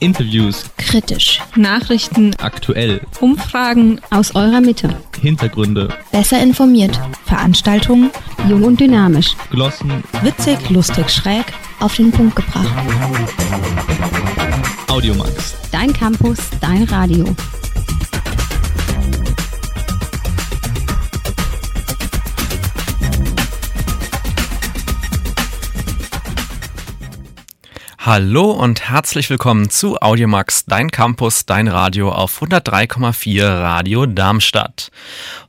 Interviews, Kritisch. Nachrichten, aktuell, Umfragen, Aus eurer Mitte. Hintergründe, Besser informiert. Veranstaltungen, Jung und dynamisch. Glossen, Witzig, lustig, schräg. Auf den Punkt gebracht. Audiomax. Dein Campus, dein Radio. Hallo und herzlich willkommen zu Audiomax, dein Campus, dein Radio auf 103,4 Radio Darmstadt.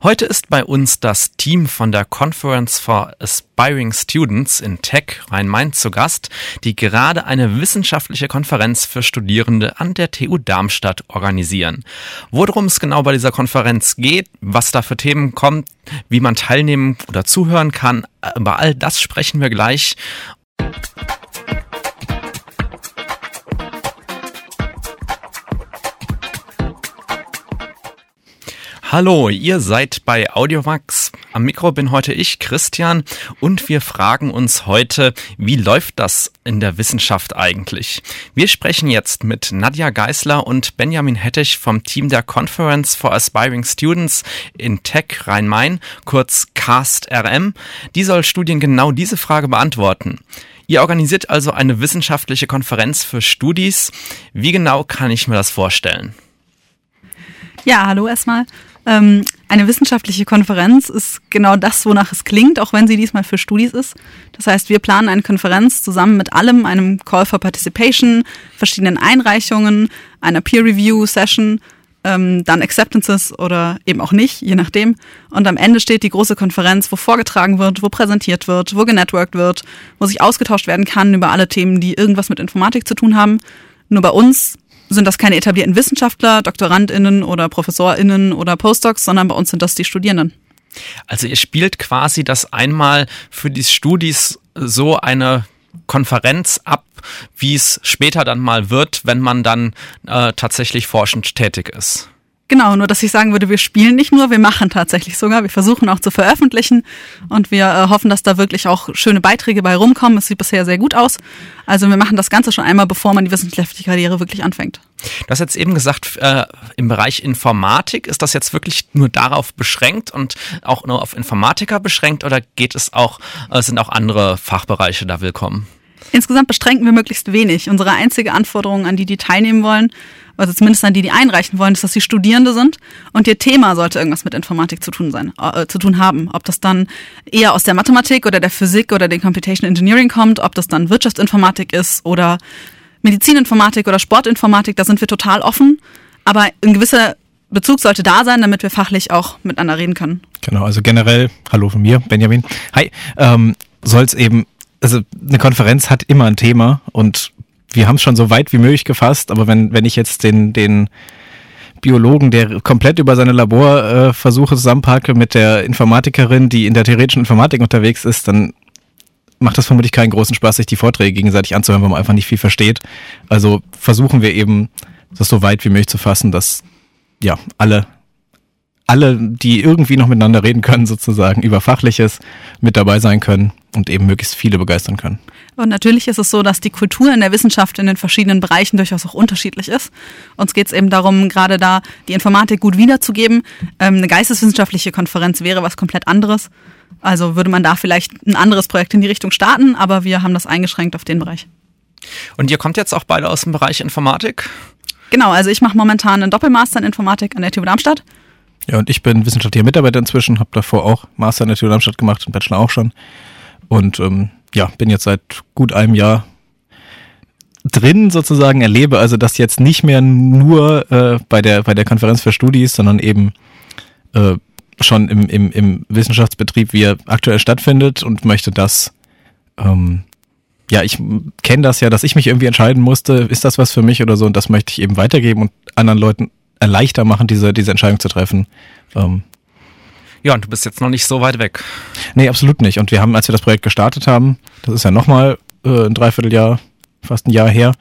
Heute ist bei uns das Team von der Conference for Aspiring Students in Tech Rhein-Main zu Gast, die gerade eine wissenschaftliche Konferenz für Studierende an der TU Darmstadt organisieren. Worum es genau bei dieser Konferenz geht, was da für Themen kommt, wie man teilnehmen oder zuhören kann, über all das sprechen wir gleich. Hallo, ihr seid bei Audiomax. Am Mikro bin heute ich, Christian, und wir fragen uns heute, wie läuft das in der Wissenschaft eigentlich? Wir sprechen jetzt mit Nadja Geisler und Benjamin Hettich vom Team der Conference for Aspiring Students in Tech Rhein-Main, kurz CAST-RM. Die soll Studien genau diese Frage beantworten. Ihr organisiert also eine wissenschaftliche Konferenz für Studis. Wie genau kann ich mir das vorstellen? Ja, hallo erstmal. Ähm, eine wissenschaftliche Konferenz ist genau das, wonach es klingt, auch wenn sie diesmal für Studis ist. Das heißt, wir planen eine Konferenz zusammen mit allem, einem Call for Participation, verschiedenen Einreichungen, einer Peer-Review-Session, ähm, dann Acceptances oder eben auch nicht, je nachdem. Und am Ende steht die große Konferenz, wo vorgetragen wird, wo präsentiert wird, wo genetworked wird, wo sich ausgetauscht werden kann über alle Themen, die irgendwas mit Informatik zu tun haben. Nur bei uns sind das keine etablierten Wissenschaftler, DoktorandInnen oder ProfessorInnen oder Postdocs, sondern bei uns sind das die Studierenden. Also ihr spielt quasi das einmal für die Studis so eine Konferenz ab, wie es später dann mal wird, wenn man dann äh, tatsächlich forschend tätig ist. Genau, nur dass ich sagen würde, wir spielen nicht nur, wir machen tatsächlich sogar. Wir versuchen auch zu veröffentlichen und wir äh, hoffen, dass da wirklich auch schöne Beiträge bei rumkommen. Es sieht bisher sehr gut aus. Also wir machen das Ganze schon einmal, bevor man die wissenschaftliche Karriere wirklich anfängt. Du hast jetzt eben gesagt, äh, im Bereich Informatik ist das jetzt wirklich nur darauf beschränkt und auch nur auf Informatiker beschränkt oder geht es auch, äh, sind auch andere Fachbereiche da willkommen? Insgesamt beschränken wir möglichst wenig. Unsere einzige Anforderung an die, die teilnehmen wollen, also zumindest an die, die einreichen wollen, ist, dass sie Studierende sind und ihr Thema sollte irgendwas mit Informatik zu tun sein, äh, zu tun haben. Ob das dann eher aus der Mathematik oder der Physik oder dem Computation Engineering kommt, ob das dann Wirtschaftsinformatik ist oder Medizininformatik oder Sportinformatik, da sind wir total offen. Aber ein gewisser Bezug sollte da sein, damit wir fachlich auch miteinander reden können. Genau, also generell, hallo von mir, Benjamin. Hi, ähm, soll es eben, also eine Konferenz hat immer ein Thema und wir haben es schon so weit wie möglich gefasst, aber wenn, wenn ich jetzt den, den Biologen, der komplett über seine Laborversuche äh, zusammenpacke mit der Informatikerin, die in der theoretischen Informatik unterwegs ist, dann macht das vermutlich keinen großen Spaß, sich die Vorträge gegenseitig anzuhören, weil man einfach nicht viel versteht. Also versuchen wir eben, das so weit wie möglich zu fassen, dass ja alle alle, die irgendwie noch miteinander reden können, sozusagen über Fachliches mit dabei sein können und eben möglichst viele begeistern können. Und natürlich ist es so, dass die Kultur in der Wissenschaft in den verschiedenen Bereichen durchaus auch unterschiedlich ist. Uns geht es eben darum, gerade da die Informatik gut wiederzugeben. Ähm, eine geisteswissenschaftliche Konferenz wäre was komplett anderes. Also würde man da vielleicht ein anderes Projekt in die Richtung starten, aber wir haben das eingeschränkt auf den Bereich. Und ihr kommt jetzt auch beide aus dem Bereich Informatik? Genau, also ich mache momentan einen Doppelmaster in Informatik an der TU Darmstadt. Ja, und ich bin wissenschaftlicher Mitarbeiter inzwischen, habe davor auch Master in der TU Darmstadt gemacht und Bachelor auch schon. Und ähm, ja, bin jetzt seit gut einem Jahr drin sozusagen, erlebe also das jetzt nicht mehr nur äh, bei, der, bei der Konferenz für Studis, sondern eben äh, schon im, im, im Wissenschaftsbetrieb, wie er aktuell stattfindet und möchte das, ähm, ja, ich kenne das ja, dass ich mich irgendwie entscheiden musste, ist das was für mich oder so und das möchte ich eben weitergeben und anderen Leuten leichter machen, diese, diese Entscheidung zu treffen. Ähm, ja, und du bist jetzt noch nicht so weit weg. Nee, absolut nicht. Und wir haben, als wir das Projekt gestartet haben, das ist ja nochmal äh, ein Dreivierteljahr, fast ein Jahr her,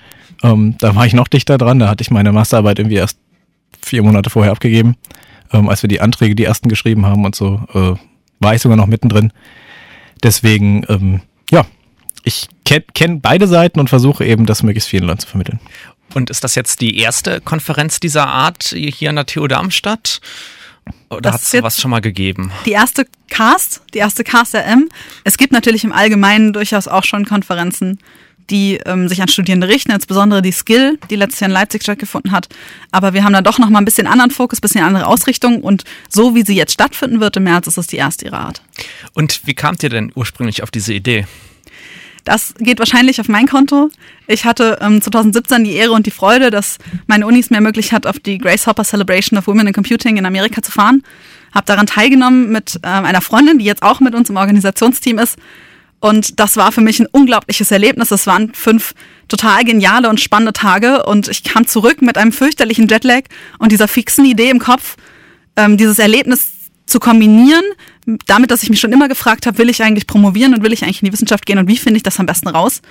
ähm, da war ich noch dichter dran. Da hatte ich meine Masterarbeit irgendwie erst vier Monate vorher abgegeben. Ähm, als wir die Anträge, die ersten geschrieben haben und so, äh, war ich sogar noch mittendrin. Deswegen, ähm, ja, ich kenne kenn beide Seiten und versuche eben, das möglichst vielen Leuten zu vermitteln. Und ist das jetzt die erste Konferenz dieser Art hier an der TU Darmstadt? Oder hat es sowas schon mal gegeben? Die erste Cast, die erste Cast RM. Es gibt natürlich im Allgemeinen durchaus auch schon Konferenzen, die ähm, sich an Studierende richten, insbesondere die Skill, die letztes Jahr in Leipzig stattgefunden hat. Aber wir haben da doch noch mal ein bisschen anderen Fokus, ein bisschen andere Ausrichtung und so wie sie jetzt stattfinden wird im März, ist es die erste ihrer Art. Und wie kamt ihr denn ursprünglich auf diese Idee? Das geht wahrscheinlich auf mein Konto. Ich hatte ähm, 2017 die Ehre und die Freude, dass meine Uni es mir ermöglicht hat, auf die Grace Hopper Celebration of Women in Computing in Amerika zu fahren. Habe daran teilgenommen mit ähm, einer Freundin, die jetzt auch mit uns im Organisationsteam ist. Und das war für mich ein unglaubliches Erlebnis. Es waren fünf total geniale und spannende Tage. Und ich kam zurück mit einem fürchterlichen Jetlag und dieser fixen Idee im Kopf, ähm, dieses Erlebnis zu kombinieren, damit, dass ich mich schon immer gefragt habe, will ich eigentlich promovieren und will ich eigentlich in die Wissenschaft gehen und wie finde ich das am besten raus?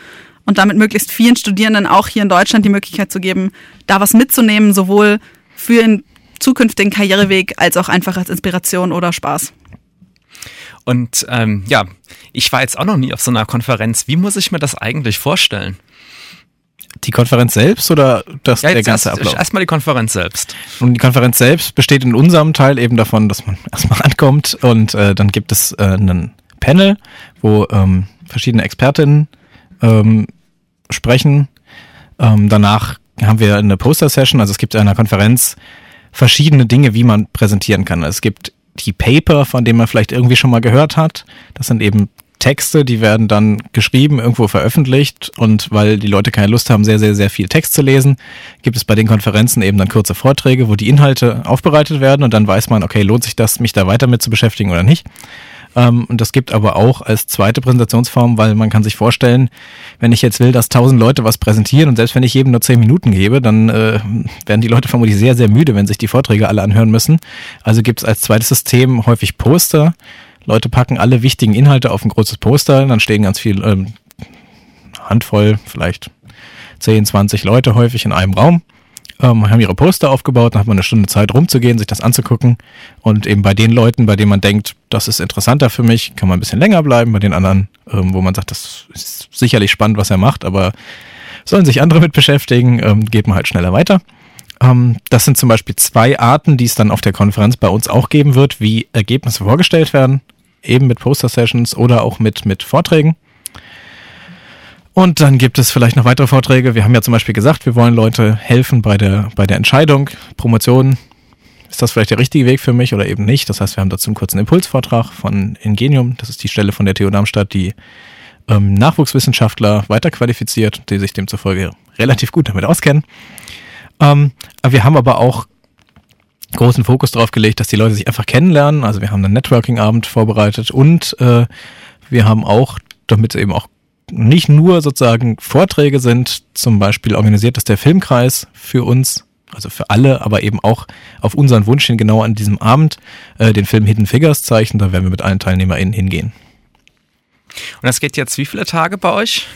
Und damit möglichst vielen Studierenden auch hier in Deutschland die Möglichkeit zu geben, da was mitzunehmen, sowohl für den zukünftigen Karriereweg als auch einfach als Inspiration oder Spaß. Und ähm, ja, ich war jetzt auch noch nie auf so einer Konferenz. Wie muss ich mir das eigentlich vorstellen? Die Konferenz selbst oder das, ja, der ganze erst, Ablauf? Erstmal die Konferenz selbst. Und die Konferenz selbst besteht in unserem Teil eben davon, dass man erstmal ankommt und äh, dann gibt es äh, einen Panel, wo ähm, verschiedene Expertinnen ähm, sprechen. Ähm, danach haben wir eine Poster-Session, also es gibt in einer Konferenz verschiedene Dinge, wie man präsentieren kann. Es gibt die Paper, von denen man vielleicht irgendwie schon mal gehört hat. Das sind eben Texte, die werden dann geschrieben, irgendwo veröffentlicht und weil die Leute keine Lust haben, sehr, sehr, sehr viel Text zu lesen, gibt es bei den Konferenzen eben dann kurze Vorträge, wo die Inhalte aufbereitet werden und dann weiß man, okay, lohnt sich das, mich da weiter mit zu beschäftigen oder nicht. Ähm, und das gibt aber auch als zweite Präsentationsform, weil man kann sich vorstellen, wenn ich jetzt will, dass tausend Leute was präsentieren und selbst wenn ich jedem nur zehn Minuten gebe, dann äh, werden die Leute vermutlich sehr, sehr müde, wenn sich die Vorträge alle anhören müssen. Also gibt es als zweites System häufig Poster, Leute packen alle wichtigen Inhalte auf ein großes Poster, dann stehen ganz viel, ähm, Handvoll, vielleicht 10, 20 Leute häufig in einem Raum, ähm, haben ihre Poster aufgebaut, dann hat man eine Stunde Zeit rumzugehen, sich das anzugucken. Und eben bei den Leuten, bei denen man denkt, das ist interessanter für mich, kann man ein bisschen länger bleiben, bei den anderen, ähm, wo man sagt, das ist sicherlich spannend, was er macht, aber sollen sich andere mit beschäftigen, ähm, geht man halt schneller weiter. Ähm, das sind zum Beispiel zwei Arten, die es dann auf der Konferenz bei uns auch geben wird, wie Ergebnisse vorgestellt werden eben mit Poster-Sessions oder auch mit, mit Vorträgen. Und dann gibt es vielleicht noch weitere Vorträge. Wir haben ja zum Beispiel gesagt, wir wollen Leute helfen bei der, bei der Entscheidung, Promotion. Ist das vielleicht der richtige Weg für mich oder eben nicht? Das heißt, wir haben dazu einen kurzen Impulsvortrag von Ingenium. Das ist die Stelle von der TU Darmstadt, die ähm, Nachwuchswissenschaftler weiterqualifiziert, die sich demzufolge relativ gut damit auskennen. Ähm, wir haben aber auch großen Fokus darauf gelegt, dass die Leute sich einfach kennenlernen. Also wir haben einen Networking-Abend vorbereitet und äh, wir haben auch, damit eben auch nicht nur sozusagen Vorträge sind, zum Beispiel organisiert, dass der Filmkreis für uns, also für alle, aber eben auch auf unseren Wunsch hin genau an diesem Abend äh, den Film Hidden Figures zeichnen. Da werden wir mit allen TeilnehmerInnen hingehen. Und das geht jetzt wie viele Tage bei euch?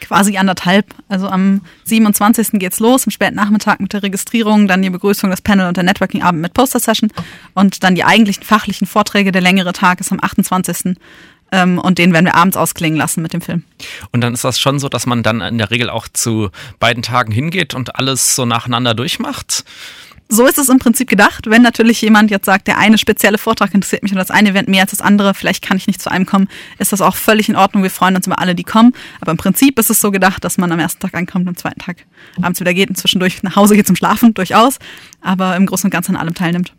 Quasi anderthalb. Also am 27. geht's los, am späten Nachmittag mit der Registrierung, dann die Begrüßung, das Panel und der Networking-Abend mit Poster-Session und dann die eigentlichen fachlichen Vorträge. Der längere Tag ist am 28. Ähm, und den werden wir abends ausklingen lassen mit dem Film. Und dann ist das schon so, dass man dann in der Regel auch zu beiden Tagen hingeht und alles so nacheinander durchmacht? So ist es im Prinzip gedacht. Wenn natürlich jemand jetzt sagt, der eine spezielle Vortrag interessiert mich und das eine Event mehr als das andere, vielleicht kann ich nicht zu einem kommen, ist das auch völlig in Ordnung. Wir freuen uns über alle, die kommen. Aber im Prinzip ist es so gedacht, dass man am ersten Tag ankommt, am zweiten Tag abends wieder geht und zwischendurch nach Hause geht zum Schlafen, durchaus. Aber im Großen und Ganzen an allem teilnimmt.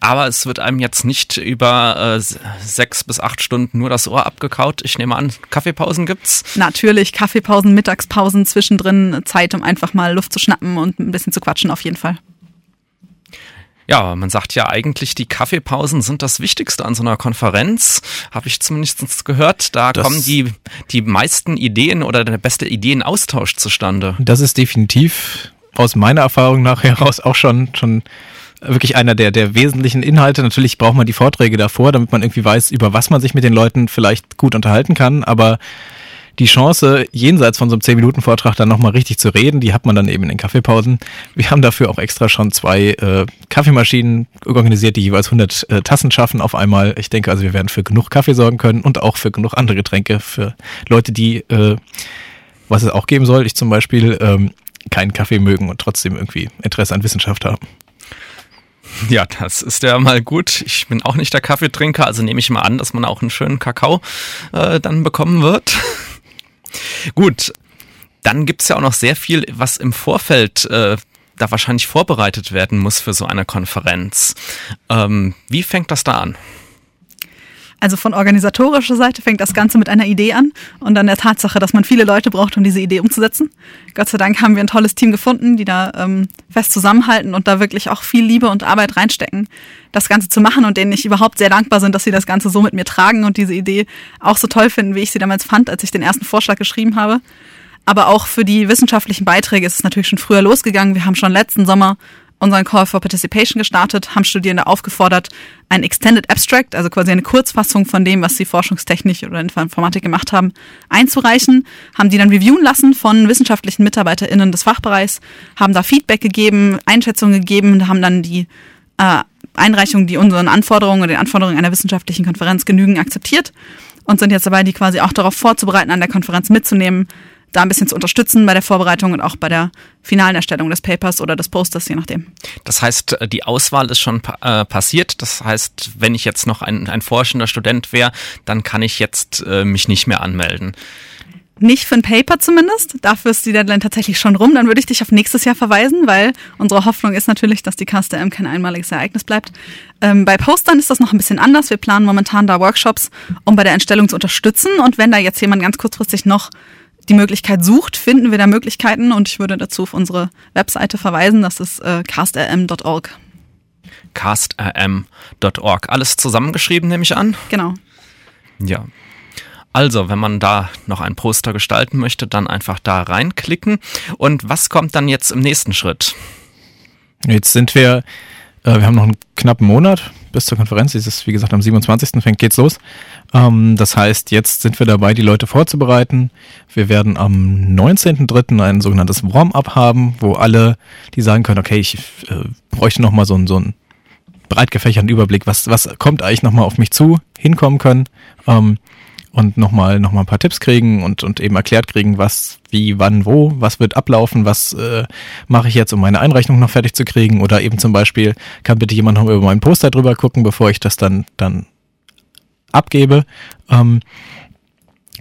Aber es wird einem jetzt nicht über äh, sechs bis acht Stunden nur das Ohr abgekaut. Ich nehme an, Kaffeepausen gibt's? Natürlich, Kaffeepausen, Mittagspausen, zwischendrin Zeit, um einfach mal Luft zu schnappen und ein bisschen zu quatschen, auf jeden Fall. Ja, man sagt ja eigentlich, die Kaffeepausen sind das Wichtigste an so einer Konferenz. Habe ich zumindest gehört. Da das kommen die, die meisten Ideen oder der beste Ideenaustausch zustande. Das ist definitiv aus meiner Erfahrung nach heraus auch schon, schon wirklich einer der, der wesentlichen Inhalte. Natürlich braucht man die Vorträge davor, damit man irgendwie weiß, über was man sich mit den Leuten vielleicht gut unterhalten kann. Aber die Chance, jenseits von so einem 10-Minuten-Vortrag dann nochmal richtig zu reden, die hat man dann eben in den Kaffeepausen. Wir haben dafür auch extra schon zwei äh, Kaffeemaschinen organisiert, die jeweils 100 äh, Tassen schaffen auf einmal. Ich denke also, wir werden für genug Kaffee sorgen können und auch für genug andere Getränke für Leute, die, äh, was es auch geben soll, ich zum Beispiel, ähm, keinen Kaffee mögen und trotzdem irgendwie Interesse an Wissenschaft haben. Ja, das ist ja mal gut. Ich bin auch nicht der Kaffeetrinker, also nehme ich mal an, dass man auch einen schönen Kakao äh, dann bekommen wird. Gut, dann gibt's ja auch noch sehr viel, was im Vorfeld äh, da wahrscheinlich vorbereitet werden muss für so eine Konferenz. Ähm, wie fängt das da an? Also von organisatorischer Seite fängt das Ganze mit einer Idee an und dann der Tatsache, dass man viele Leute braucht, um diese Idee umzusetzen. Gott sei Dank haben wir ein tolles Team gefunden, die da ähm, fest zusammenhalten und da wirklich auch viel Liebe und Arbeit reinstecken, das Ganze zu machen und denen ich überhaupt sehr dankbar sind, dass sie das Ganze so mit mir tragen und diese Idee auch so toll finden, wie ich sie damals fand, als ich den ersten Vorschlag geschrieben habe. Aber auch für die wissenschaftlichen Beiträge ist es natürlich schon früher losgegangen. Wir haben schon letzten Sommer unseren Call for Participation gestartet, haben Studierende aufgefordert, ein Extended Abstract, also quasi eine Kurzfassung von dem, was sie forschungstechnisch oder in Informatik gemacht haben, einzureichen, haben die dann reviewen lassen von wissenschaftlichen MitarbeiterInnen des Fachbereichs, haben da Feedback gegeben, Einschätzungen gegeben und haben dann die äh, Einreichungen, die unseren Anforderungen oder den Anforderungen einer wissenschaftlichen Konferenz genügen, akzeptiert und sind jetzt dabei, die quasi auch darauf vorzubereiten, an der Konferenz mitzunehmen, da ein bisschen zu unterstützen bei der Vorbereitung und auch bei der finalen Erstellung des Papers oder des Posters, je nachdem. Das heißt, die Auswahl ist schon äh, passiert. Das heißt, wenn ich jetzt noch ein, ein forschender Student wäre, dann kann ich jetzt äh, mich nicht mehr anmelden. Nicht für ein Paper zumindest. Dafür ist die Deadline tatsächlich schon rum. Dann würde ich dich auf nächstes Jahr verweisen, weil unsere Hoffnung ist natürlich, dass die KSTM kein einmaliges Ereignis bleibt. Ähm, bei Postern ist das noch ein bisschen anders. Wir planen momentan da Workshops, um bei der Entstellung zu unterstützen. Und wenn da jetzt jemand ganz kurzfristig noch die Möglichkeit sucht, finden wir da Möglichkeiten und ich würde dazu auf unsere Webseite verweisen, das ist äh, castrm.org. castrm.org. Alles zusammengeschrieben, nehme ich an? Genau. Ja. Also, wenn man da noch ein Poster gestalten möchte, dann einfach da reinklicken. Und was kommt dann jetzt im nächsten Schritt? Jetzt sind wir, äh, wir haben noch einen knappen Monat bis zur Konferenz. Es ist, wie gesagt, am 27. fängt geht's los. Ähm, das heißt, jetzt sind wir dabei, die Leute vorzubereiten. Wir werden am 19.03. ein sogenanntes Warm-up haben, wo alle, die sagen können, okay, ich äh, bräuchte nochmal so, so einen breit gefächerten Überblick, was, was kommt eigentlich nochmal auf mich zu, hinkommen können. Ähm, und nochmal noch mal ein paar Tipps kriegen und, und eben erklärt kriegen, was, wie, wann, wo, was wird ablaufen, was äh, mache ich jetzt, um meine Einrechnung noch fertig zu kriegen oder eben zum Beispiel, kann bitte jemand noch über meinen Poster drüber gucken, bevor ich das dann, dann abgebe. Ähm,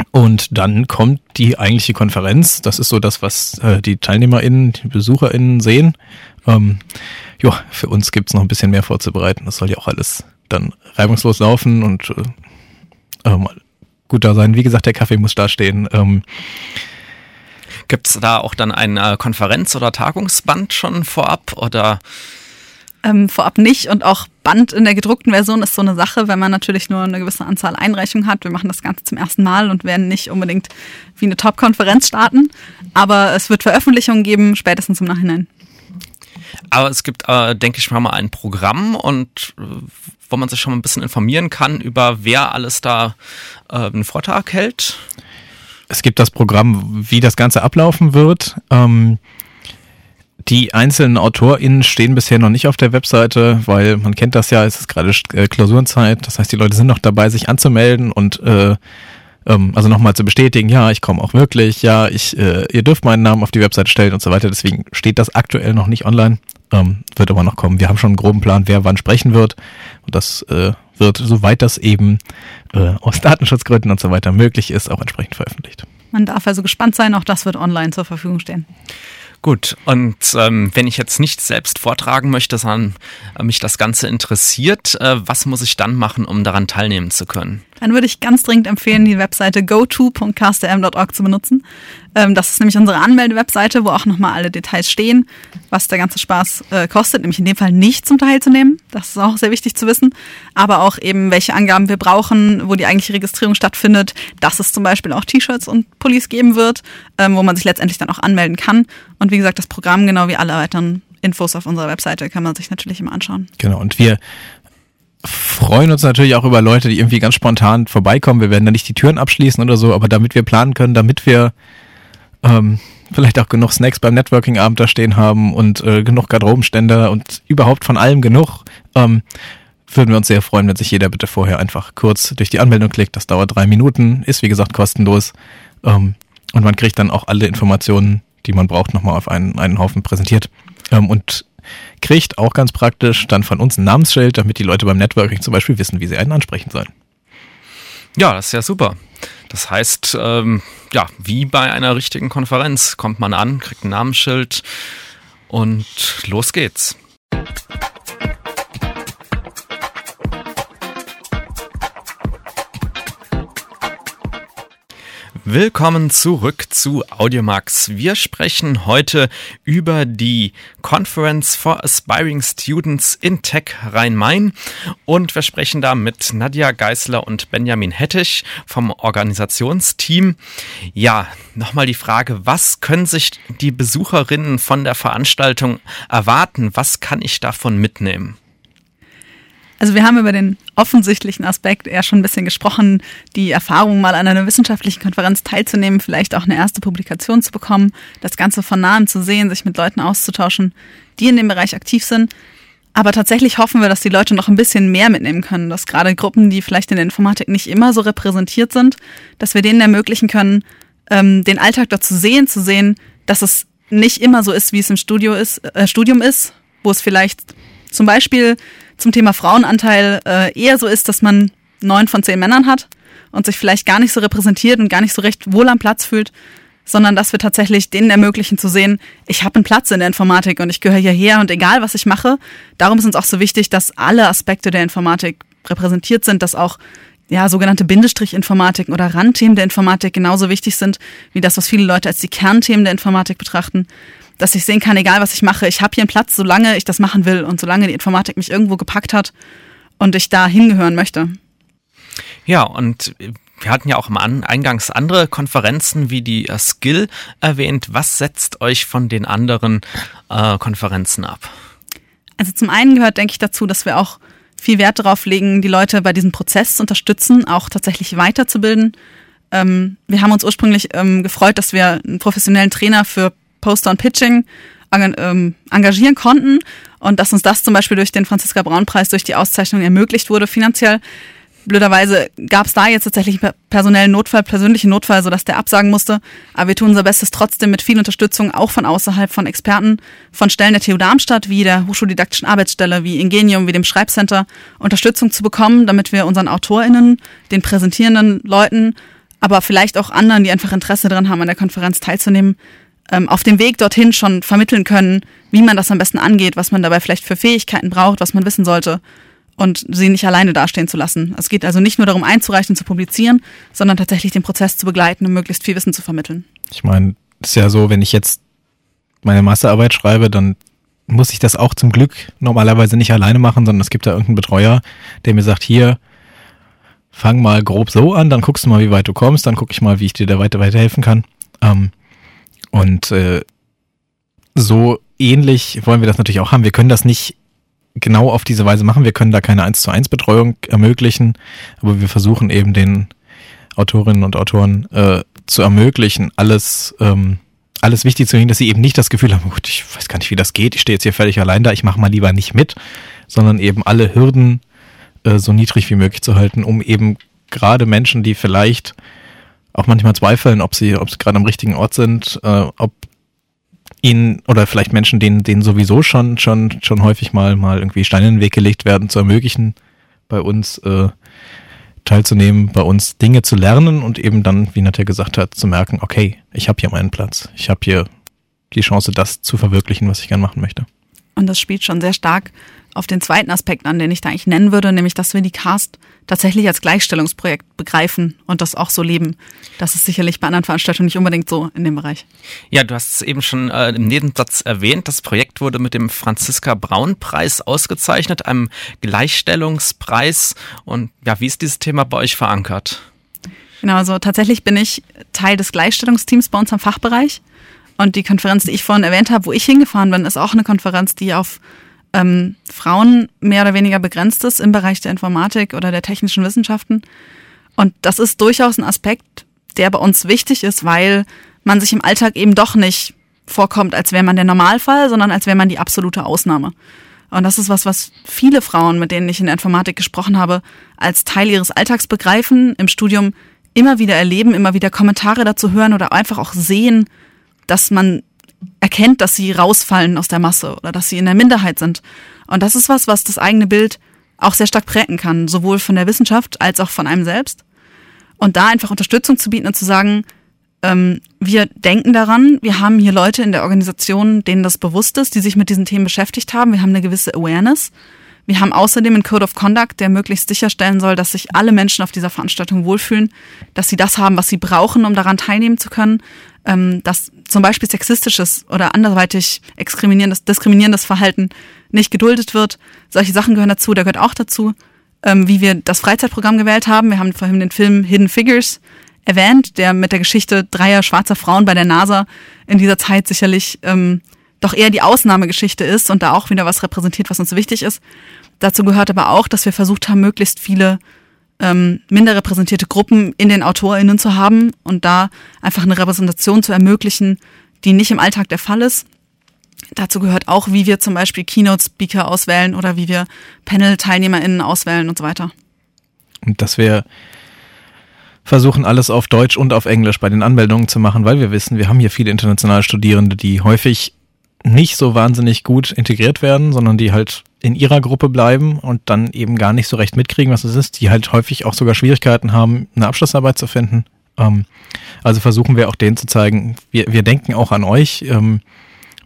und dann kommt die eigentliche Konferenz. Das ist so das, was äh, die TeilnehmerInnen, die BesucherInnen sehen. Ähm, ja, für uns gibt's noch ein bisschen mehr vorzubereiten. Das soll ja auch alles dann reibungslos laufen und äh, ähm, gut da sein. Wie gesagt, der Kaffee muss da stehen. Ähm, Gibt es da auch dann ein äh, Konferenz- oder Tagungsband schon vorab oder? Ähm, vorab nicht und auch Band in der gedruckten Version ist so eine Sache, wenn man natürlich nur eine gewisse Anzahl Einreichungen hat. Wir machen das Ganze zum ersten Mal und werden nicht unbedingt wie eine Top-Konferenz starten, aber es wird Veröffentlichungen geben, spätestens im Nachhinein. Aber es gibt, äh, denke ich mal, ein Programm und äh, wo man sich schon mal ein bisschen informieren kann über wer alles da äh, einen Vortrag hält. Es gibt das Programm, wie das Ganze ablaufen wird. Ähm, die einzelnen AutorInnen stehen bisher noch nicht auf der Webseite, weil man kennt das ja, es ist gerade äh, Klausurenzeit. Das heißt, die Leute sind noch dabei, sich anzumelden und äh, ähm, also nochmal zu bestätigen, ja, ich komme auch wirklich, ja, ich, äh, ihr dürft meinen Namen auf die Webseite stellen und so weiter. Deswegen steht das aktuell noch nicht online, ähm, wird aber noch kommen. Wir haben schon einen groben Plan, wer wann sprechen wird und das äh, wird, soweit das eben äh, aus Datenschutzgründen und so weiter möglich ist, auch entsprechend veröffentlicht. Man darf also gespannt sein, auch das wird online zur Verfügung stehen. Gut, und ähm, wenn ich jetzt nicht selbst vortragen möchte, sondern äh, mich das Ganze interessiert, äh, was muss ich dann machen, um daran teilnehmen zu können? Dann würde ich ganz dringend empfehlen, die Webseite goto.kstm.org zu benutzen. Ähm, das ist nämlich unsere Anmelde-Webseite, wo auch nochmal alle Details stehen, was der ganze Spaß äh, kostet, nämlich in dem Fall nicht zum teilzunehmen. Das ist auch sehr wichtig zu wissen. Aber auch eben, welche Angaben wir brauchen, wo die eigentliche Registrierung stattfindet, dass es zum Beispiel auch T-Shirts und Pullis geben wird, ähm, wo man sich letztendlich dann auch anmelden kann. Und wie gesagt, das Programm, genau wie alle weiteren Infos auf unserer Webseite, kann man sich natürlich immer anschauen. Genau, und wir freuen uns natürlich auch über Leute, die irgendwie ganz spontan vorbeikommen. Wir werden da nicht die Türen abschließen oder so, aber damit wir planen können, damit wir ähm, vielleicht auch genug Snacks beim Networking-Abend da stehen haben und äh, genug Garderobenständer und überhaupt von allem genug, ähm, würden wir uns sehr freuen, wenn sich jeder bitte vorher einfach kurz durch die Anmeldung klickt. Das dauert drei Minuten, ist wie gesagt kostenlos ähm, und man kriegt dann auch alle Informationen, die man braucht, nochmal auf einen, einen Haufen präsentiert. Ähm, und kriegt auch ganz praktisch dann von uns ein Namensschild, damit die Leute beim Networking zum Beispiel wissen, wie sie einen ansprechen sollen. Ja, das ist ja super. Das heißt, ähm, ja, wie bei einer richtigen Konferenz kommt man an, kriegt ein Namensschild und los geht's. Willkommen zurück zu Audiomax. Wir sprechen heute über die Conference for Aspiring Students in Tech Rhein-Main und wir sprechen da mit Nadja Geisler und Benjamin Hettich vom Organisationsteam. Ja, nochmal die Frage, was können sich die Besucherinnen von der Veranstaltung erwarten? Was kann ich davon mitnehmen? Also wir haben über den offensichtlichen Aspekt eher schon ein bisschen gesprochen, die Erfahrung mal an einer wissenschaftlichen Konferenz teilzunehmen, vielleicht auch eine erste Publikation zu bekommen, das Ganze von nahem zu sehen, sich mit Leuten auszutauschen, die in dem Bereich aktiv sind. Aber tatsächlich hoffen wir, dass die Leute noch ein bisschen mehr mitnehmen können, dass gerade Gruppen, die vielleicht in der Informatik nicht immer so repräsentiert sind, dass wir denen ermöglichen können, ähm, den Alltag dort zu sehen, zu sehen, dass es nicht immer so ist, wie es im Studio ist, äh, Studium ist, wo es vielleicht zum Beispiel zum Thema Frauenanteil äh, eher so ist, dass man neun von zehn Männern hat und sich vielleicht gar nicht so repräsentiert und gar nicht so recht wohl am Platz fühlt, sondern dass wir tatsächlich denen ermöglichen zu sehen, ich habe einen Platz in der Informatik und ich gehöre hierher und egal was ich mache, darum ist uns auch so wichtig, dass alle Aspekte der Informatik repräsentiert sind, dass auch ja, sogenannte Bindestrich-Informatiken oder Randthemen der Informatik genauso wichtig sind, wie das, was viele Leute als die Kernthemen der Informatik betrachten dass ich sehen kann, egal was ich mache, ich habe hier einen Platz, solange ich das machen will und solange die Informatik mich irgendwo gepackt hat und ich da hingehören möchte. Ja, und wir hatten ja auch am Eingangs andere Konferenzen wie die uh, Skill erwähnt. Was setzt euch von den anderen äh, Konferenzen ab? Also zum einen gehört, denke ich, dazu, dass wir auch viel Wert darauf legen, die Leute bei diesem Prozess zu unterstützen, auch tatsächlich weiterzubilden. Ähm, wir haben uns ursprünglich ähm, gefreut, dass wir einen professionellen Trainer für Poster und Pitching ähm, engagieren konnten und dass uns das zum Beispiel durch den Franziska Braun Preis, durch die Auszeichnung ermöglicht wurde finanziell. Blöderweise gab es da jetzt tatsächlich personellen Notfall, persönlichen Notfall, sodass der absagen musste. Aber wir tun unser Bestes trotzdem mit viel Unterstützung, auch von außerhalb von Experten, von Stellen der TU Darmstadt, wie der Hochschuldidaktischen Arbeitsstelle, wie Ingenium, wie dem Schreibcenter, Unterstützung zu bekommen, damit wir unseren AutorInnen, den präsentierenden Leuten, aber vielleicht auch anderen, die einfach Interesse daran haben, an der Konferenz teilzunehmen, ähm, auf dem Weg dorthin schon vermitteln können, wie man das am besten angeht, was man dabei vielleicht für Fähigkeiten braucht, was man wissen sollte und sie nicht alleine dastehen zu lassen. Es geht also nicht nur darum einzureichen zu publizieren, sondern tatsächlich den Prozess zu begleiten und möglichst viel Wissen zu vermitteln. Ich meine, ist ja so, wenn ich jetzt meine Masterarbeit schreibe, dann muss ich das auch zum Glück normalerweise nicht alleine machen, sondern es gibt da irgendeinen Betreuer, der mir sagt, hier, fang mal grob so an, dann guckst du mal, wie weit du kommst, dann gucke ich mal, wie ich dir da weiter weiterhelfen kann. Ähm, und äh, so ähnlich wollen wir das natürlich auch haben. Wir können das nicht genau auf diese Weise machen. Wir können da keine 1 zu 1 Betreuung ermöglichen, aber wir versuchen eben den Autorinnen und Autoren äh, zu ermöglichen, alles, ähm, alles wichtig zu sehen, dass sie eben nicht das Gefühl haben, gut, ich weiß gar nicht, wie das geht, ich stehe jetzt hier völlig allein da, ich mache mal lieber nicht mit, sondern eben alle Hürden äh, so niedrig wie möglich zu halten, um eben gerade Menschen, die vielleicht auch manchmal zweifeln, ob sie, ob sie gerade am richtigen Ort sind, äh, ob ihnen oder vielleicht Menschen, denen, denen sowieso schon, schon, schon häufig mal, mal irgendwie Steine in den Weg gelegt werden, zu ermöglichen, bei uns äh, teilzunehmen, bei uns Dinge zu lernen und eben dann, wie Nadja gesagt hat, zu merken, okay, ich habe hier meinen Platz, ich habe hier die Chance, das zu verwirklichen, was ich gern machen möchte. Und das spielt schon sehr stark auf den zweiten Aspekt an, den ich da eigentlich nennen würde, nämlich dass wir die Cast tatsächlich als Gleichstellungsprojekt begreifen und das auch so leben. Das ist sicherlich bei anderen Veranstaltungen nicht unbedingt so in dem Bereich. Ja, du hast es eben schon äh, im Nebensatz erwähnt. Das Projekt wurde mit dem Franziska Braun Preis ausgezeichnet, einem Gleichstellungspreis. Und ja, wie ist dieses Thema bei euch verankert? Genau, also tatsächlich bin ich Teil des Gleichstellungsteams bei uns am Fachbereich. Und die Konferenz, die ich vorhin erwähnt habe, wo ich hingefahren bin, ist auch eine Konferenz, die auf ähm, Frauen mehr oder weniger begrenzt ist im Bereich der Informatik oder der technischen Wissenschaften. Und das ist durchaus ein Aspekt, der bei uns wichtig ist, weil man sich im Alltag eben doch nicht vorkommt, als wäre man der Normalfall, sondern als wäre man die absolute Ausnahme. Und das ist was, was viele Frauen, mit denen ich in der Informatik gesprochen habe, als Teil ihres Alltags begreifen, im Studium immer wieder erleben, immer wieder Kommentare dazu hören oder einfach auch sehen, dass man erkennt, dass sie rausfallen aus der Masse oder dass sie in der Minderheit sind. Und das ist was, was das eigene Bild auch sehr stark prägen kann, sowohl von der Wissenschaft als auch von einem selbst. Und da einfach Unterstützung zu bieten und zu sagen, ähm, wir denken daran, wir haben hier Leute in der Organisation, denen das bewusst ist, die sich mit diesen Themen beschäftigt haben. Wir haben eine gewisse Awareness. Wir haben außerdem einen Code of Conduct, der möglichst sicherstellen soll, dass sich alle Menschen auf dieser Veranstaltung wohlfühlen, dass sie das haben, was sie brauchen, um daran teilnehmen zu können, ähm, dass zum Beispiel sexistisches oder anderweitig diskriminierendes, diskriminierendes Verhalten nicht geduldet wird. Solche Sachen gehören dazu, da gehört auch dazu, ähm, wie wir das Freizeitprogramm gewählt haben. Wir haben vorhin den Film Hidden Figures erwähnt, der mit der Geschichte dreier schwarzer Frauen bei der NASA in dieser Zeit sicherlich ähm, doch eher die Ausnahmegeschichte ist und da auch wieder was repräsentiert, was uns wichtig ist. Dazu gehört aber auch, dass wir versucht haben, möglichst viele ähm, minder repräsentierte Gruppen in den AutorInnen zu haben und da einfach eine Repräsentation zu ermöglichen, die nicht im Alltag der Fall ist. Dazu gehört auch, wie wir zum Beispiel Keynote-Speaker auswählen oder wie wir Panel-TeilnehmerInnen auswählen und so weiter. Und dass wir versuchen, alles auf Deutsch und auf Englisch bei den Anmeldungen zu machen, weil wir wissen, wir haben hier viele internationale Studierende, die häufig nicht so wahnsinnig gut integriert werden, sondern die halt in ihrer Gruppe bleiben und dann eben gar nicht so recht mitkriegen, was es ist, die halt häufig auch sogar Schwierigkeiten haben, eine Abschlussarbeit zu finden. Ähm, also versuchen wir auch denen zu zeigen, wir, wir denken auch an euch. Ähm,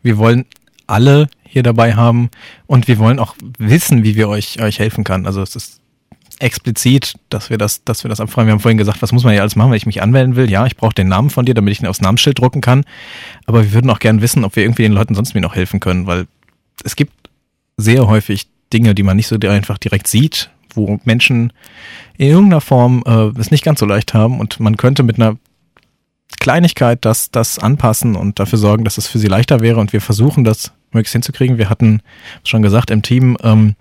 wir wollen alle hier dabei haben und wir wollen auch wissen, wie wir euch, euch helfen können. Also es ist explizit, dass wir das, dass wir das abfragen. Wir haben vorhin gesagt, was muss man ja alles machen, wenn ich mich anmelden will? Ja, ich brauche den Namen von dir, damit ich ihn aufs Namensschild drucken kann. Aber wir würden auch gern wissen, ob wir irgendwie den Leuten sonst mir noch helfen können, weil es gibt sehr häufig Dinge, die man nicht so einfach direkt sieht, wo Menschen in irgendeiner Form äh, es nicht ganz so leicht haben und man könnte mit einer Kleinigkeit das, das anpassen und dafür sorgen, dass es für sie leichter wäre und wir versuchen das möglichst hinzukriegen. Wir hatten schon gesagt, im Team ähm,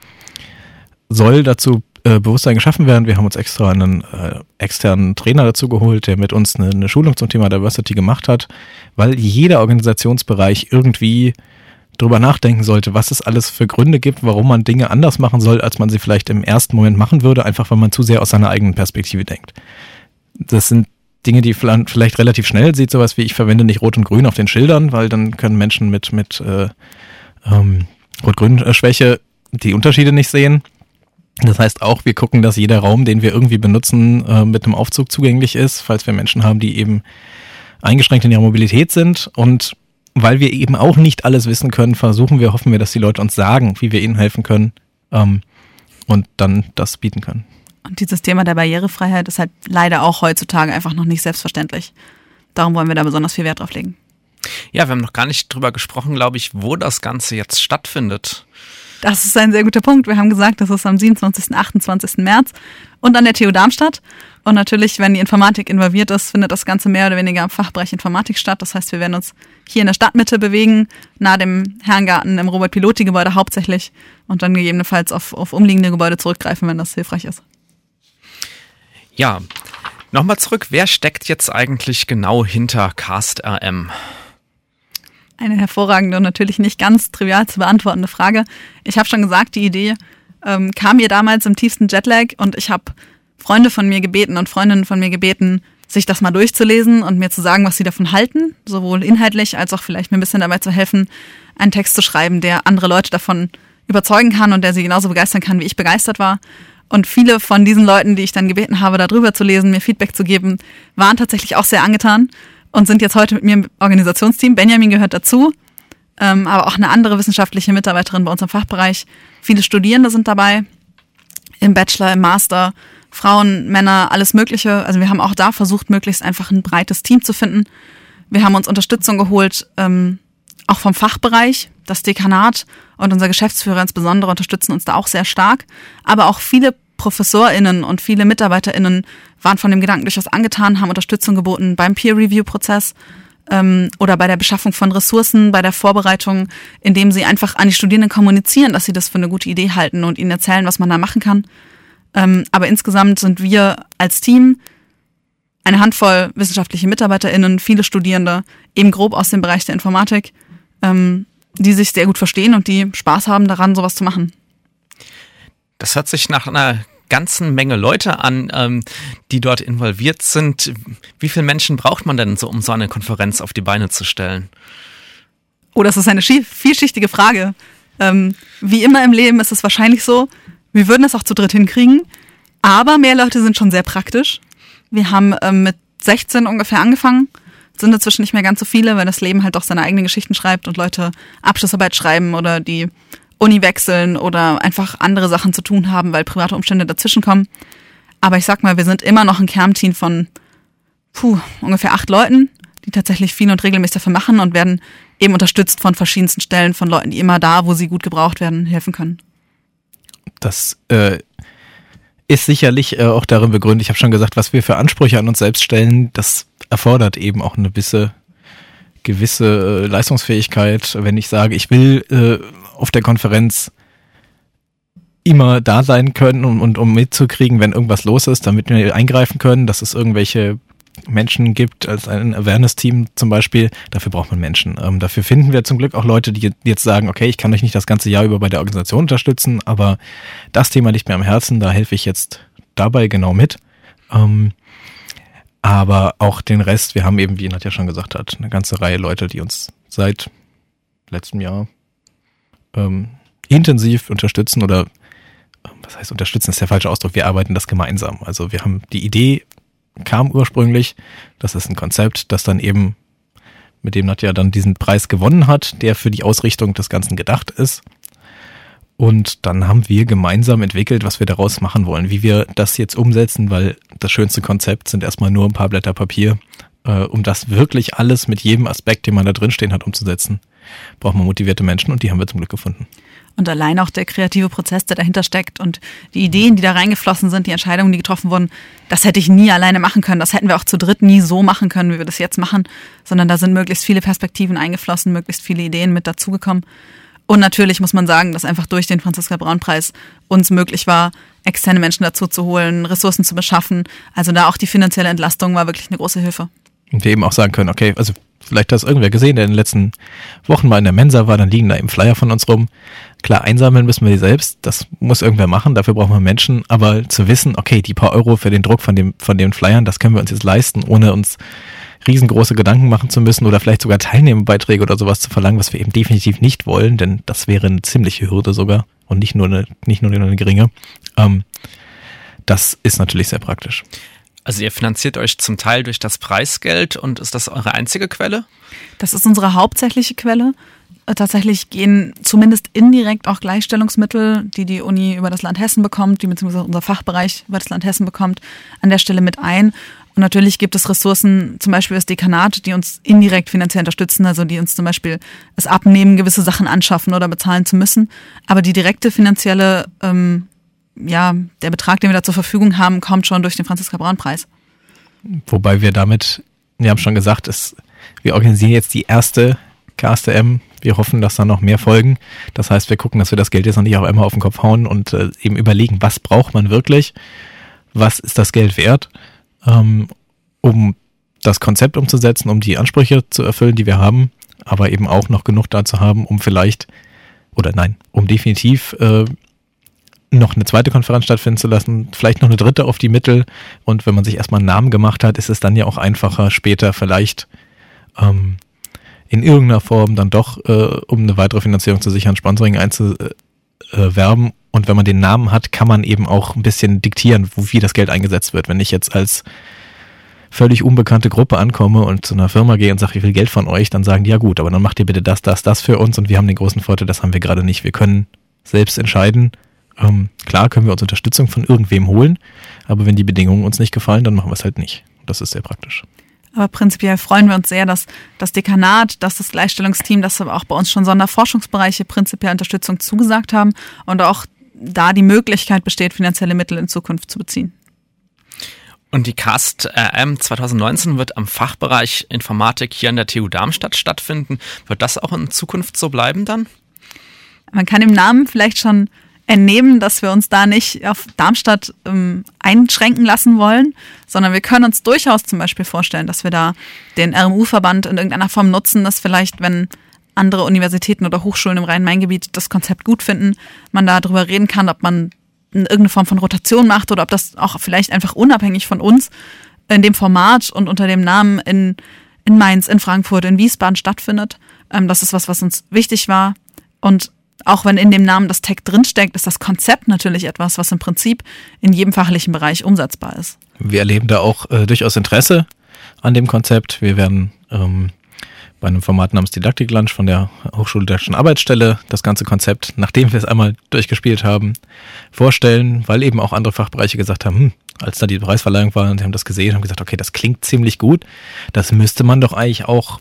soll dazu äh, Bewusstsein geschaffen werden. Wir haben uns extra einen äh, externen Trainer dazu geholt, der mit uns eine, eine Schulung zum Thema Diversity gemacht hat, weil jeder Organisationsbereich irgendwie drüber nachdenken sollte, was es alles für Gründe gibt, warum man Dinge anders machen soll, als man sie vielleicht im ersten Moment machen würde, einfach weil man zu sehr aus seiner eigenen Perspektive denkt. Das sind Dinge, die vielleicht relativ schnell sieht, sowas wie ich verwende nicht Rot und Grün auf den Schildern, weil dann können Menschen mit, mit äh, ähm, Rot-Grün-Schwäche die Unterschiede nicht sehen. Das heißt auch, wir gucken, dass jeder Raum, den wir irgendwie benutzen, äh, mit einem Aufzug zugänglich ist, falls wir Menschen haben, die eben eingeschränkt in ihrer Mobilität sind. Und weil wir eben auch nicht alles wissen können, versuchen wir, hoffen wir, dass die Leute uns sagen, wie wir ihnen helfen können ähm, und dann das bieten können. Und dieses Thema der Barrierefreiheit ist halt leider auch heutzutage einfach noch nicht selbstverständlich. Darum wollen wir da besonders viel Wert drauf legen. Ja, wir haben noch gar nicht drüber gesprochen, glaube ich, wo das Ganze jetzt stattfindet. Das ist ein sehr guter Punkt. Wir haben gesagt, das ist am 27. 28. März und an der TU Darmstadt. Und natürlich, wenn die Informatik involviert ist, findet das Ganze mehr oder weniger im Fachbereich Informatik statt. Das heißt, wir werden uns hier in der Stadtmitte bewegen, nahe dem Herrengarten im Robert-Piloti-Gebäude hauptsächlich und dann gegebenenfalls auf, auf umliegende Gebäude zurückgreifen, wenn das hilfreich ist. Ja, nochmal zurück. Wer steckt jetzt eigentlich genau hinter Cast RM? Eine hervorragende und natürlich nicht ganz trivial zu beantwortende Frage. Ich habe schon gesagt, die Idee ähm, kam mir damals im tiefsten Jetlag und ich habe Freunde von mir gebeten und Freundinnen von mir gebeten, sich das mal durchzulesen und mir zu sagen, was sie davon halten, sowohl inhaltlich als auch vielleicht mir ein bisschen dabei zu helfen, einen Text zu schreiben, der andere Leute davon überzeugen kann und der sie genauso begeistern kann, wie ich begeistert war. Und viele von diesen Leuten, die ich dann gebeten habe, darüber zu lesen, mir Feedback zu geben, waren tatsächlich auch sehr angetan und sind jetzt heute mit mir im Organisationsteam. Benjamin gehört dazu, ähm, aber auch eine andere wissenschaftliche Mitarbeiterin bei uns im Fachbereich. Viele Studierende sind dabei, im Bachelor, im Master, Frauen, Männer, alles Mögliche. Also wir haben auch da versucht, möglichst einfach ein breites Team zu finden. Wir haben uns Unterstützung geholt, ähm, auch vom Fachbereich. Das Dekanat und unser Geschäftsführer insbesondere unterstützen uns da auch sehr stark. Aber auch viele ProfessorInnen und viele MitarbeiterInnen waren von dem Gedanken durchaus angetan, haben Unterstützung geboten beim Peer-Review-Prozess. ähm, oder bei der Beschaffung von Ressourcen, bei der Vorbereitung, indem sie einfach an die Studierenden kommunizieren, dass sie das für eine gute Idee halten und ihnen erzählen, was man da machen kann. Ähm, aber insgesamt sind wir als Team eine Handvoll wissenschaftliche MitarbeiterInnen, viele Studierende, eben grob aus dem Bereich der Informatik, ähm, die sich sehr gut verstehen und die Spaß haben daran, sowas zu machen. Das hört sich nach einer ganzen Menge Leute an, ähm, die dort involviert sind. Wie viele Menschen braucht man denn so, um so eine Konferenz auf die Beine zu stellen? Oh, das ist eine vielschichtige Frage. Ähm, wie immer im Leben ist es wahrscheinlich so, wir würden es auch zu dritt hinkriegen, aber mehr Leute sind schon sehr praktisch. Wir haben ähm, mit 16 ungefähr angefangen, sind inzwischen nicht mehr ganz so viele, weil das Leben halt auch seine eigenen Geschichten schreibt und Leute Abschlussarbeit schreiben oder die Uni wechseln oder einfach andere Sachen zu tun haben, weil private Umstände dazwischenkommen. Aber ich sag mal, wir sind immer noch ein Kernteam von puh, ungefähr acht Leuten, die tatsächlich viel und regelmäßig dafür machen und werden eben unterstützt von verschiedensten Stellen, von Leuten, die immer da, wo sie gut gebraucht werden, helfen können. Das äh, ist sicherlich äh, auch darin begründet, ich habe schon gesagt, was wir für Ansprüche an uns selbst stellen, das erfordert eben auch eine gewisse, gewisse äh, Leistungsfähigkeit. Wenn ich sage, ich will äh, auf der Konferenz immer da sein können und, und um mitzukriegen, wenn irgendwas los ist, damit wir eingreifen können, dass es irgendwelche Menschen gibt, als ein Awareness-Team zum Beispiel, dafür braucht man Menschen. Ähm, dafür finden wir zum Glück auch Leute, die jetzt sagen, okay, ich kann euch nicht das ganze Jahr über bei der Organisation unterstützen, aber das Thema liegt mir am Herzen, da helfe ich jetzt dabei genau mit. Ähm, aber auch den Rest, wir haben eben, wie Nadja schon gesagt hat, eine ganze Reihe Leute, die uns seit letztem Jahr ähm, intensiv unterstützen oder was heißt unterstützen ist der falsche Ausdruck, wir arbeiten das gemeinsam. Also wir haben die Idee kam ursprünglich, das ist ein Konzept, das dann eben mit dem Nadja dann diesen Preis gewonnen hat, der für die Ausrichtung des Ganzen gedacht ist. Und dann haben wir gemeinsam entwickelt, was wir daraus machen wollen, wie wir das jetzt umsetzen, weil das schönste Konzept sind erstmal nur ein paar Blätter Papier. Äh, um das wirklich alles mit jedem Aspekt, den man da drinstehen hat, umzusetzen, braucht man motivierte Menschen und die haben wir zum Glück gefunden. Und allein auch der kreative Prozess, der dahinter steckt und die Ideen, die da reingeflossen sind, die Entscheidungen, die getroffen wurden, das hätte ich nie alleine machen können. Das hätten wir auch zu dritt nie so machen können, wie wir das jetzt machen, sondern da sind möglichst viele Perspektiven eingeflossen, möglichst viele Ideen mit dazugekommen. Und natürlich muss man sagen, dass einfach durch den Franziska Braun Preis uns möglich war, externe Menschen dazu zu holen, Ressourcen zu beschaffen. Also da auch die finanzielle Entlastung war wirklich eine große Hilfe. Und wir eben auch sagen können, okay, also vielleicht hat es irgendwer gesehen, der in den letzten Wochen mal in der Mensa war, dann liegen da eben Flyer von uns rum. Klar, einsammeln müssen wir die selbst, das muss irgendwer machen, dafür brauchen wir Menschen, aber zu wissen, okay, die paar Euro für den Druck von, dem, von den Flyern, das können wir uns jetzt leisten, ohne uns riesengroße Gedanken machen zu müssen oder vielleicht sogar Teilnehmerbeiträge oder sowas zu verlangen, was wir eben definitiv nicht wollen, denn das wäre eine ziemliche Hürde sogar und nicht nur eine, nicht nur eine geringe. Ähm, das ist natürlich sehr praktisch. Also ihr finanziert euch zum Teil durch das Preisgeld und ist das eure einzige Quelle? Das ist unsere hauptsächliche Quelle. Äh, tatsächlich gehen zumindest indirekt auch Gleichstellungsmittel, die die Uni über das Land Hessen bekommt, die beziehungsweise unser Fachbereich über das Land Hessen bekommt, an der Stelle mit ein. Und natürlich gibt es Ressourcen, zum Beispiel das Dekanat, die uns indirekt finanziell unterstützen, also die uns zum Beispiel es abnehmen, gewisse Sachen anschaffen oder bezahlen zu müssen. Aber die direkte finanzielle ähm, ja, der Betrag, den wir da zur Verfügung haben, kommt schon durch den Franziska Braun Preis. Wobei wir damit, wir haben schon gesagt, es, wir organisieren jetzt die erste KSTM. Wir hoffen, dass da noch mehr folgen. Das heißt, wir gucken, dass wir das Geld jetzt noch nicht auch einmal auf den Kopf hauen und äh, eben überlegen, was braucht man wirklich? Was ist das Geld wert? Ähm, um das Konzept umzusetzen, um die Ansprüche zu erfüllen, die wir haben, aber eben auch noch genug da zu haben, um vielleicht, oder nein, um definitiv äh, noch eine zweite Konferenz stattfinden zu lassen, vielleicht noch eine dritte auf die Mittel. Und wenn man sich erstmal einen Namen gemacht hat, ist es dann ja auch einfacher, später vielleicht ähm, in irgendeiner Form dann doch, äh, um eine weitere Finanzierung zu sichern, Sponsoring einzuwerben. Und wenn man den Namen hat, kann man eben auch ein bisschen diktieren, wo wie das Geld eingesetzt wird. Wenn ich jetzt als völlig unbekannte Gruppe ankomme und zu einer Firma gehe und sage, ich will Geld von euch, dann sagen die, ja gut, aber dann macht ihr bitte das, das, das für uns und wir haben den großen Vorteil, das haben wir gerade nicht. Wir können selbst entscheiden, ähm, klar können wir uns Unterstützung von irgendwem holen, aber wenn die Bedingungen uns nicht gefallen, dann machen wir es halt nicht. Das ist sehr praktisch. Aber prinzipiell freuen wir uns sehr, dass das Dekanat, dass das Gleichstellungsteam, dass aber auch bei uns schon Sonderforschungsbereiche prinzipiell Unterstützung zugesagt haben und auch da die Möglichkeit besteht, finanzielle Mittel in Zukunft zu beziehen. Und die Cast RM 2019 wird am Fachbereich Informatik hier an der TU Darmstadt stattfinden. Wird das auch in Zukunft so bleiben dann? Man kann im Namen vielleicht schon entnehmen, dass wir uns da nicht auf Darmstadt ähm, einschränken lassen wollen, sondern wir können uns durchaus zum Beispiel vorstellen, dass wir da den RMU-Verband in irgendeiner Form nutzen, dass vielleicht, wenn andere Universitäten oder Hochschulen im Rhein-Main-Gebiet das Konzept gut finden, man da drüber reden kann, ob man irgendeine Form von Rotation macht oder ob das auch vielleicht einfach unabhängig von uns in dem Format und unter dem Namen in, in Mainz, in Frankfurt, in Wiesbaden stattfindet. Ähm, das ist was, was uns wichtig war. Und auch wenn in dem Namen das Tech drinsteckt, ist das Konzept natürlich etwas, was im Prinzip in jedem fachlichen Bereich umsetzbar ist. Wir erleben da auch äh, durchaus Interesse an dem Konzept. Wir werden ähm, bei einem Format namens Didaktik Lunch von der Hochschuldidaktischen Arbeitsstelle das ganze Konzept, nachdem wir es einmal durchgespielt haben, vorstellen, weil eben auch andere Fachbereiche gesagt haben, hm, als da die Preisverleihung war, und die haben das gesehen und haben gesagt, okay, das klingt ziemlich gut, das müsste man doch eigentlich auch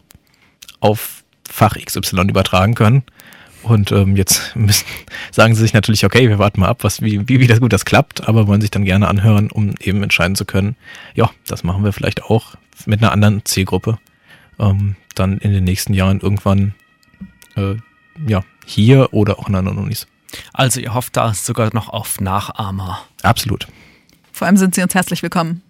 auf Fach XY übertragen können. Und ähm, jetzt müssen, sagen sie sich natürlich, okay, wir warten mal ab, was, wie, wie, wie das gut das klappt, aber wollen sich dann gerne anhören, um eben entscheiden zu können, ja, das machen wir vielleicht auch mit einer anderen Zielgruppe ähm, dann in den nächsten Jahren irgendwann äh, ja, hier oder auch in anderen Unis. Also ihr hofft da sogar noch auf Nachahmer. Absolut. Vor allem sind Sie uns herzlich willkommen.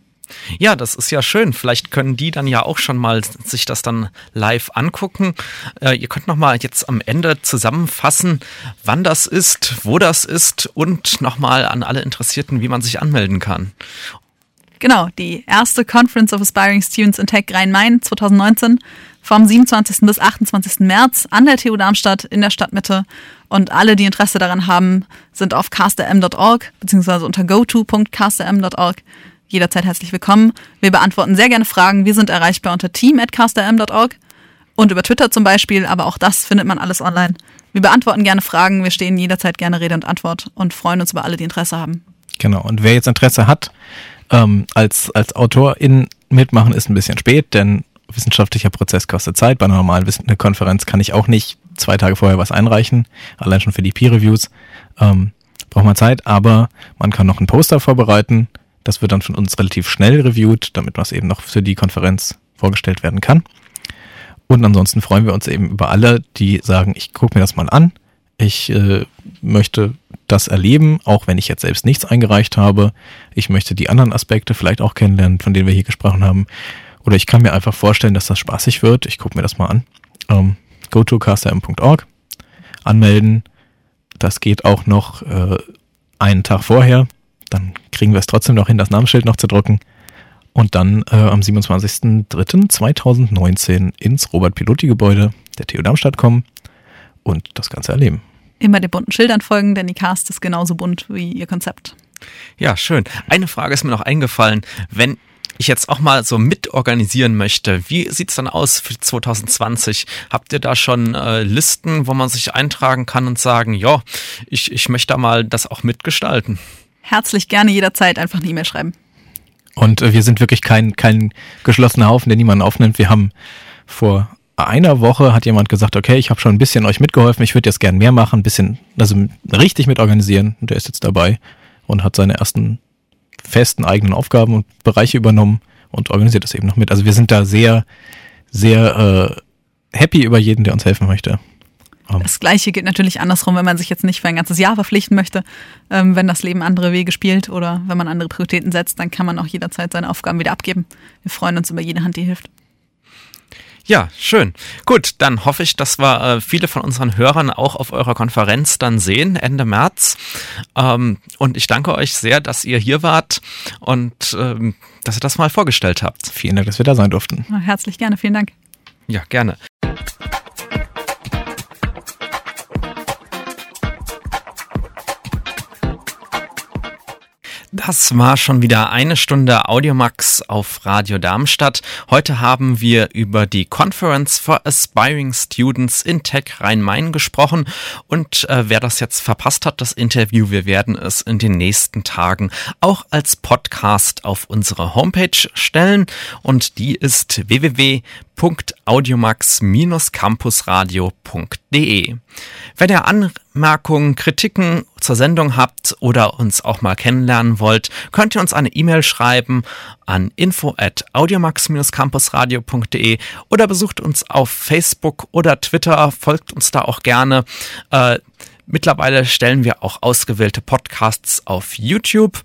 Ja, das ist ja schön. Vielleicht können die dann ja auch schon mal sich das dann live angucken. Äh, ihr könnt noch mal jetzt am Ende zusammenfassen, wann das ist, wo das ist und noch mal an alle Interessierten, wie man sich anmelden kann. Genau, die erste Conference of Aspiring Students in Tech Rhein-Main 2019 vom 27. bis 28. März an der TU Darmstadt in der Stadtmitte. Und alle, die Interesse daran haben, sind auf casterm.org bzw. unter goto.casterm.org jederzeit herzlich willkommen. Wir beantworten sehr gerne Fragen. Wir sind erreichbar unter team.casterm.org und über Twitter zum Beispiel, aber auch das findet man alles online. Wir beantworten gerne Fragen, wir stehen jederzeit gerne Rede und Antwort und freuen uns über alle, die Interesse haben. Genau, und wer jetzt Interesse hat, ähm, als, als Autorin mitmachen, ist ein bisschen spät, denn wissenschaftlicher Prozess kostet Zeit. Bei einer normalen eine Konferenz kann ich auch nicht zwei Tage vorher was einreichen, allein schon für die Peer-Reviews. Ähm, braucht man Zeit, aber man kann noch ein Poster vorbereiten. Das wird dann von uns relativ schnell reviewed, damit was eben noch für die Konferenz vorgestellt werden kann. Und ansonsten freuen wir uns eben über alle, die sagen, ich gucke mir das mal an. Ich äh, möchte das erleben, auch wenn ich jetzt selbst nichts eingereicht habe. Ich möchte die anderen Aspekte vielleicht auch kennenlernen, von denen wir hier gesprochen haben. Oder ich kann mir einfach vorstellen, dass das spaßig wird. Ich gucke mir das mal an. Ähm, go to castm.org, anmelden. Das geht auch noch äh, einen Tag vorher. Dann kriegen wir es trotzdem noch hin, das Namensschild noch zu drucken. Und dann äh, am 27.03.2019 ins Robert-Pilotti-Gebäude der TU Darmstadt kommen und das Ganze erleben. Immer den bunten Schildern folgen, denn die Cast ist genauso bunt wie ihr Konzept. Ja, schön. Eine Frage ist mir noch eingefallen. Wenn ich jetzt auch mal so mitorganisieren möchte, wie sieht's dann aus für 2020? Habt ihr da schon äh, Listen, wo man sich eintragen kann und sagen, ja, ich, ich möchte da mal das auch mitgestalten? Herzlich gerne jederzeit einfach eine E-Mail schreiben. Und äh, wir sind wirklich kein, kein geschlossener Haufen, der niemanden aufnimmt. Wir haben vor einer Woche hat jemand gesagt, okay, ich habe schon ein bisschen euch mitgeholfen, ich würde jetzt gern mehr machen, ein bisschen, also richtig mitorganisieren. Und der ist jetzt dabei und hat seine ersten festen eigenen Aufgaben und Bereiche übernommen und organisiert das eben noch mit. Also wir sind da sehr, sehr äh, happy über jeden, der uns helfen möchte. Das Gleiche gilt natürlich andersrum, wenn man sich jetzt nicht für ein ganzes Jahr verpflichten möchte. Ähm, wenn das Leben andere Wege spielt oder wenn man andere Prioritäten setzt, dann kann man auch jederzeit seine Aufgaben wieder abgeben. Wir freuen uns über jede Hand, die hilft. Ja, schön. Gut, dann hoffe ich, dass wir äh, viele von unseren Hörern auch auf eurer Konferenz dann sehen, Ende März. Ähm, und ich danke euch sehr, dass ihr hier wart und ähm, dass ihr das mal vorgestellt habt. Vielen Dank, dass wir da sein durften. Herzlich gerne, vielen Dank. Ja, gerne. Das war schon wieder eine Stunde Audiomax auf Radio Darmstadt. Heute haben wir über die Conference for Aspiring Students in Tech Rhein-Main gesprochen. Und äh, wer das jetzt verpasst hat, das Interview, wir werden es in den nächsten Tagen auch als Podcast auf unsere Homepage stellen. Und die ist www.audiomax-campusradio.de. Wenn ihr an Anmerkungen, Kritiken zur Sendung habt oder uns auch mal kennenlernen wollt, könnt ihr uns eine E-Mail schreiben an info at audiomax-campusradio.de oder besucht uns auf Facebook oder Twitter, folgt uns da auch gerne. Äh, Mittlerweile stellen wir auch ausgewählte Podcasts auf YouTube.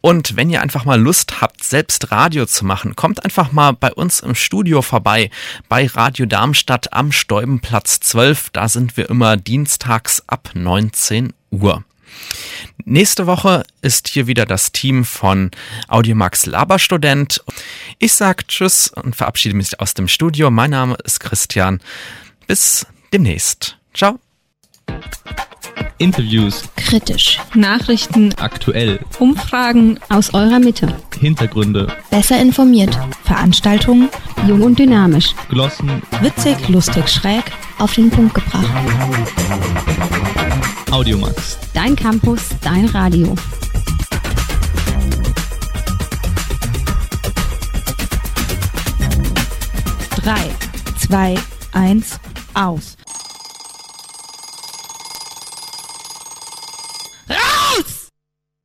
Und wenn ihr einfach mal Lust habt, selbst Radio zu machen, kommt einfach mal bei uns im Studio vorbei, bei Radio Darmstadt am Stäubenplatz 12. Da sind wir immer dienstags ab 19 Uhr. Nächste Woche ist hier wieder das Team von Audiomax Laberstudent. Ich sage Tschüss und verabschiede mich aus dem Studio. Mein Name ist Christian. Bis demnächst. Ciao. Interviews, Kritisch. Nachrichten, aktuell, Umfragen, Aus eurer Mitte. Hintergründe, Besser informiert. Veranstaltungen, Jung und dynamisch. Glossen, Witzig, lustig, schräg. Auf den Punkt gebracht. Audiomax. Dein Campus, dein Radio. drei, zwei, eins, aus.